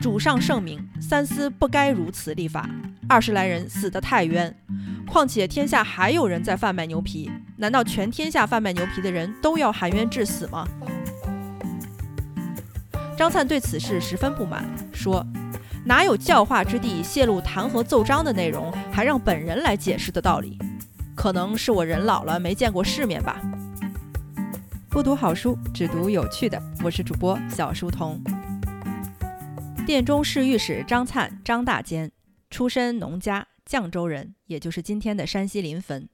主上圣明，三思不该如此立法。二十来人死得太冤，况且天下还有人在贩卖牛皮，难道全天下贩卖牛皮的人都要含冤致死吗？张灿对此事十分不满，说：“哪有教化之地泄露弹劾奏章的内容，还让本人来解释的道理？可能是我人老了，没见过世面吧。”不读好书，只读有趣的。我是主播小书童。殿中侍御史张灿，张大监，出身农家，绛州人，也就是今天的山西临汾。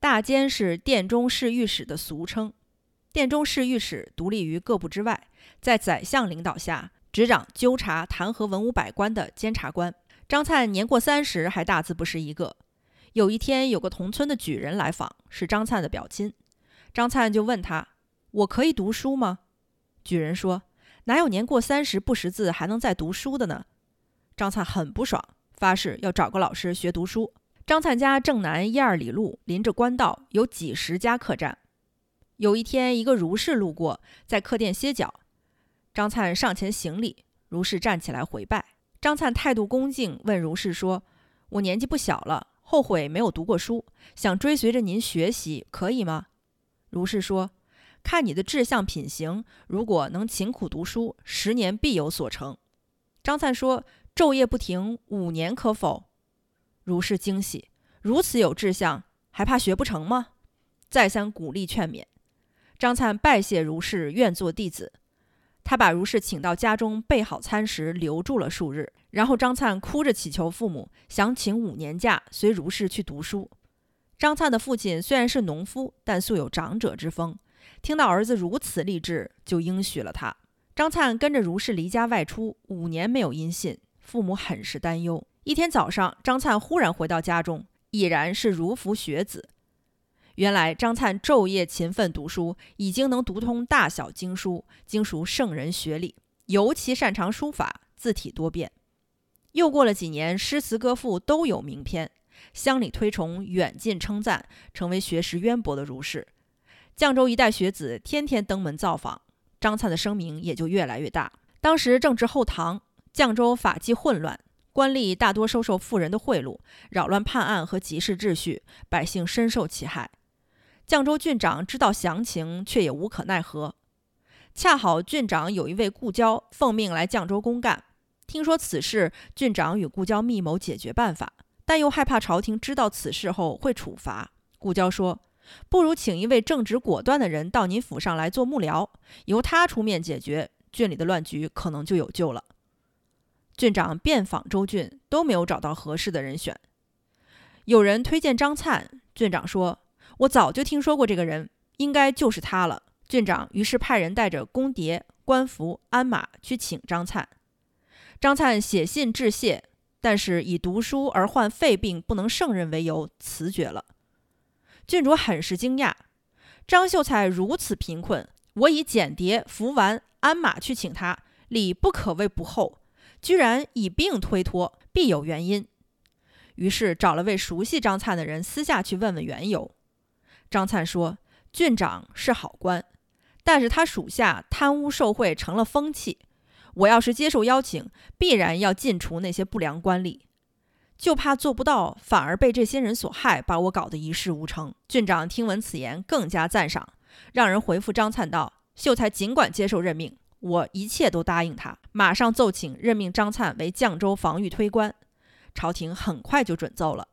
大监是殿中侍御史的俗称。殿中侍御史独立于各部之外，在宰相领导下执掌纠察弹劾文武百官的监察官。张灿年过三十，还大字不识一个。有一天，有个同村的举人来访，是张灿的表亲。张灿就问他。我可以读书吗？举人说：“哪有年过三十不识字还能再读书的呢？”张灿很不爽，发誓要找个老师学读书。张灿家正南一二里路，临着官道，有几十家客栈。有一天，一个儒士路过，在客店歇脚。张灿上前行礼，儒士站起来回拜。张灿态度恭敬，问儒士说：“我年纪不小了，后悔没有读过书，想追随着您学习，可以吗？”儒士说。看你的志向品行，如果能勤苦读书，十年必有所成。张灿说：“昼夜不停，五年可否？”如是惊喜，如此有志向，还怕学不成吗？再三鼓励劝勉。张灿拜谢如是，愿做弟子。他把如是请到家中，备好餐食，留住了数日。然后张灿哭着祈求父母，想请五年假，随如是去读书。张灿的父亲虽然是农夫，但素有长者之风。听到儿子如此励志，就应许了他。张灿跟着如是离家外出五年，没有音信，父母很是担忧。一天早上，张灿忽然回到家中，已然是如服学子。原来张灿昼夜勤奋读书，已经能读通大小经书，精熟圣人学理，尤其擅长书法，字体多变。又过了几年，诗词歌赋都有名篇，乡里推崇，远近称赞，成为学识渊博的儒士。绛州一带学子天天登门造访，张灿的声名也就越来越大。当时正值后唐，绛州法纪混乱，官吏大多收受富人的贿赂，扰乱判案和集市秩序，百姓深受其害。绛州郡长知道详情，却也无可奈何。恰好郡长有一位故交奉命来绛州公干，听说此事，郡长与故交密谋解决办法，但又害怕朝廷知道此事后会处罚。故交说。不如请一位正直果断的人到您府上来做幕僚，由他出面解决郡里的乱局，可能就有救了。郡长遍访州郡，都没有找到合适的人选。有人推荐张灿，郡长说：“我早就听说过这个人，应该就是他了。”郡长于是派人带着公牒、官服、鞍马去请张灿。张灿写信致谢，但是以读书而患肺病，不能胜任为由辞绝了。郡主很是惊讶，张秀才如此贫困，我以简牒、服完、鞍马去请他，礼不可谓不厚，居然以病推脱，必有原因。于是找了位熟悉张灿的人，私下去问问缘由。张灿说：“郡长是好官，但是他属下贪污受贿成了风气，我要是接受邀请，必然要尽除那些不良官吏。”就怕做不到，反而被这些人所害，把我搞得一事无成。郡长听闻此言，更加赞赏，让人回复张灿道：“秀才尽管接受任命，我一切都答应他。”马上奏请任命张灿为绛州防御推官。朝廷很快就准奏了。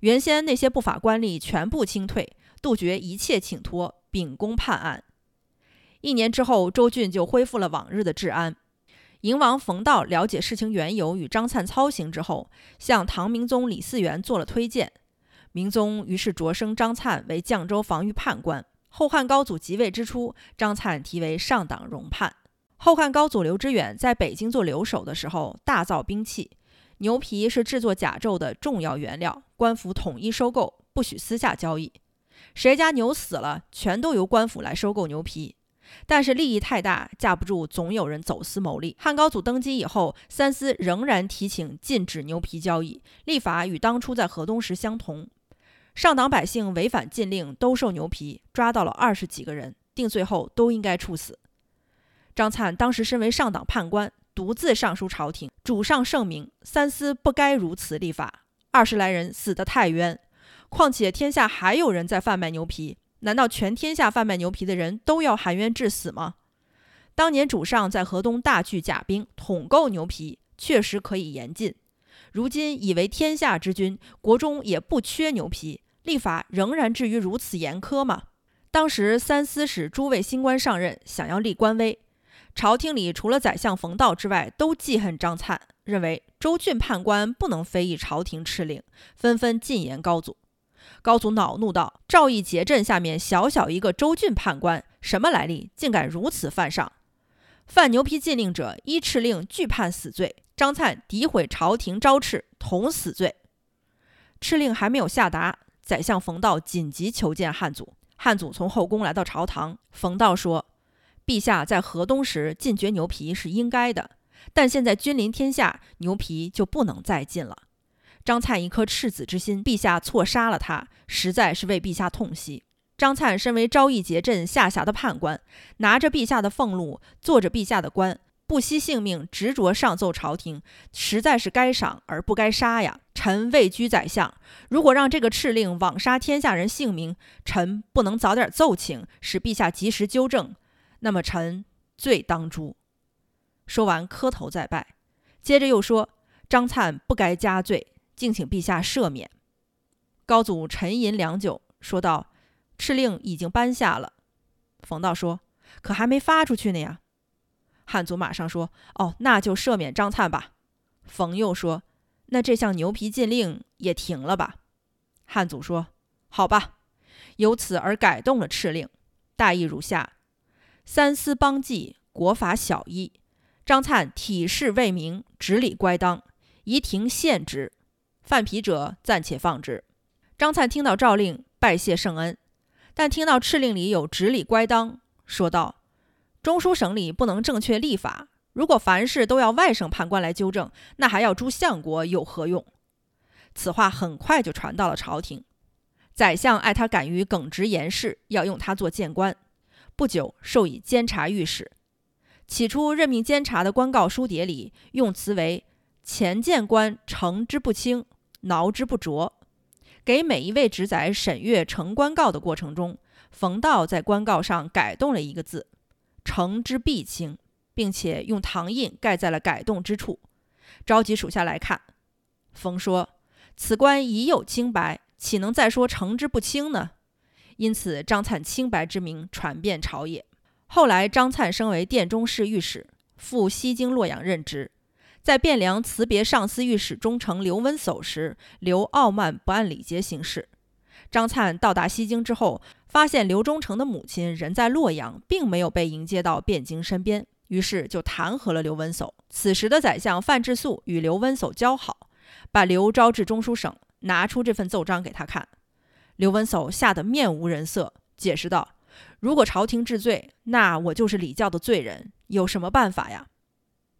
原先那些不法官吏全部清退，杜绝一切请托，秉公判案。一年之后，州郡就恢复了往日的治安。营王冯道了解事情缘由与张灿操行之后，向唐明宗李嗣源做了推荐。明宗于是擢升张灿为绛州防御判官。后汉高祖即位之初，张灿提为上党容判。后汉高祖刘知远在北京做留守的时候，大造兵器。牛皮是制作甲胄的重要原料，官府统一收购，不许私下交易。谁家牛死了，全都由官府来收购牛皮。但是利益太大，架不住总有人走私牟利。汉高祖登基以后，三司仍然提请禁止牛皮交易，立法与当初在河东时相同。上党百姓违反禁令，兜售牛皮，抓到了二十几个人，定罪后都应该处死。张灿当时身为上党判官，独自上书朝廷，主上圣明，三思不该如此立法。二十来人死得太冤，况且天下还有人在贩卖牛皮，难道全天下贩卖牛皮的人都要含冤致死吗？当年主上在河东大聚甲兵，统购牛皮，确实可以严禁。如今以为天下之君，国中也不缺牛皮，立法仍然至于如此严苛吗？当时三司使诸位新官上任，想要立官威，朝廷里除了宰相冯道之外，都记恨张粲，认为州郡判官不能非议朝廷敕令，纷纷进言高祖。高祖恼怒道：“赵义节镇下面小小一个州郡判官，什么来历？竟敢如此犯上！犯牛皮禁令者，依敕令俱判死罪。张粲诋毁朝廷招敕，同死罪。敕令还没有下达，宰相冯道紧急求见汉祖。汉祖从后宫来到朝堂，冯道说：‘陛下在河东时禁绝牛皮是应该的，但现在君临天下，牛皮就不能再禁了。’张粲一颗赤子之心，陛下错杀了他，实在是为陛下痛惜。张粲身为昭义节镇下辖的判官，拿着陛下的俸禄，做着陛下的官，不惜性命，执着上奏朝廷，实在是该赏而不该杀呀！臣位居宰相，如果让这个敕令枉杀天下人性命，臣不能早点奏请，使陛下及时纠正，那么臣罪当诛。说完，磕头再拜，接着又说：“张粲不该加罪，敬请陛下赦免。”高祖沉吟良久，说道。敕令已经颁下了，冯道说：“可还没发出去呢呀。”汉族马上说：“哦，那就赦免张粲吧。”冯又说：“那这项牛皮禁令也停了吧？”汉祖说：“好吧。”由此而改动了敕令，大意如下：三司邦纪，国法小义。张粲体事未明，执礼乖当，宜停限之。犯皮者暂且放之。张灿听到诏令，拜谢圣恩。但听到敕令里有执礼乖当，说道：“中书省里不能正确立法，如果凡事都要外省判官来纠正，那还要诸相国有何用？”此话很快就传到了朝廷，宰相爱他敢于耿直言事，要用他做谏官。不久，授以监察御史。起初任命监察的官告书牒里用词为“前谏官诚之不清，挠之不着”。给每一位职宰审阅呈官告的过程中，冯道在官告上改动了一个字“呈之必清”，并且用唐印盖在了改动之处。召集属下来看，冯说：“此官已有清白，岂能再说呈之不清呢？”因此，张灿清白之名传遍朝野。后来，张灿升为殿中侍御史，赴西京洛阳任职。在汴梁辞别上司御史中丞刘温叟时，刘傲慢不按礼节行事。张灿到达西京之后，发现刘忠诚的母亲人在洛阳，并没有被迎接到汴京身边，于是就弹劾了刘温叟。此时的宰相范质素与刘温叟交好，把刘招至中书省，拿出这份奏章给他看。刘温叟吓得面无人色，解释道：“如果朝廷治罪，那我就是礼教的罪人，有什么办法呀？”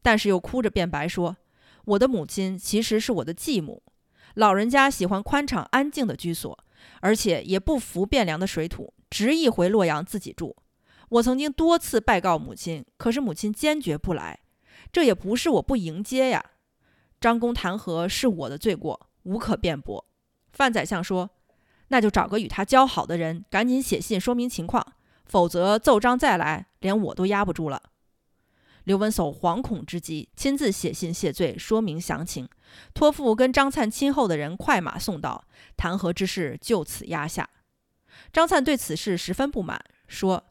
但是又哭着辩白说：“我的母亲其实是我的继母，老人家喜欢宽敞安静的居所，而且也不服汴梁的水土，执意回洛阳自己住。我曾经多次拜告母亲，可是母亲坚决不来。这也不是我不迎接呀。张公弹劾是我的罪过，无可辩驳。”范宰相说：“那就找个与他交好的人，赶紧写信说明情况，否则奏章再来，连我都压不住了。”刘文叟惶恐之极，亲自写信谢罪，说明详情，托付跟张灿亲厚的人快马送到，弹劾之事就此压下。张灿对此事十分不满，说：“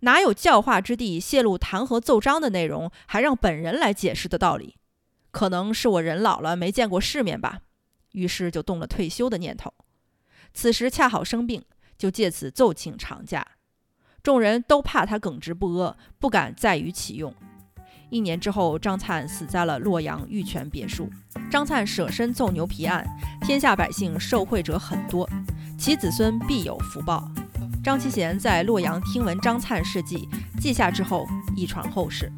哪有教化之地泄露弹劾奏章的内容，还让本人来解释的道理？可能是我人老了，没见过世面吧。”于是就动了退休的念头。此时恰好生病，就借此奏请长假。众人都怕他耿直不阿，不敢再予启用。一年之后，张灿死在了洛阳玉泉别墅。张灿舍身揍牛皮案，天下百姓受贿者很多，其子孙必有福报。张其贤在洛阳听闻张灿事迹，记下之后，一传后世。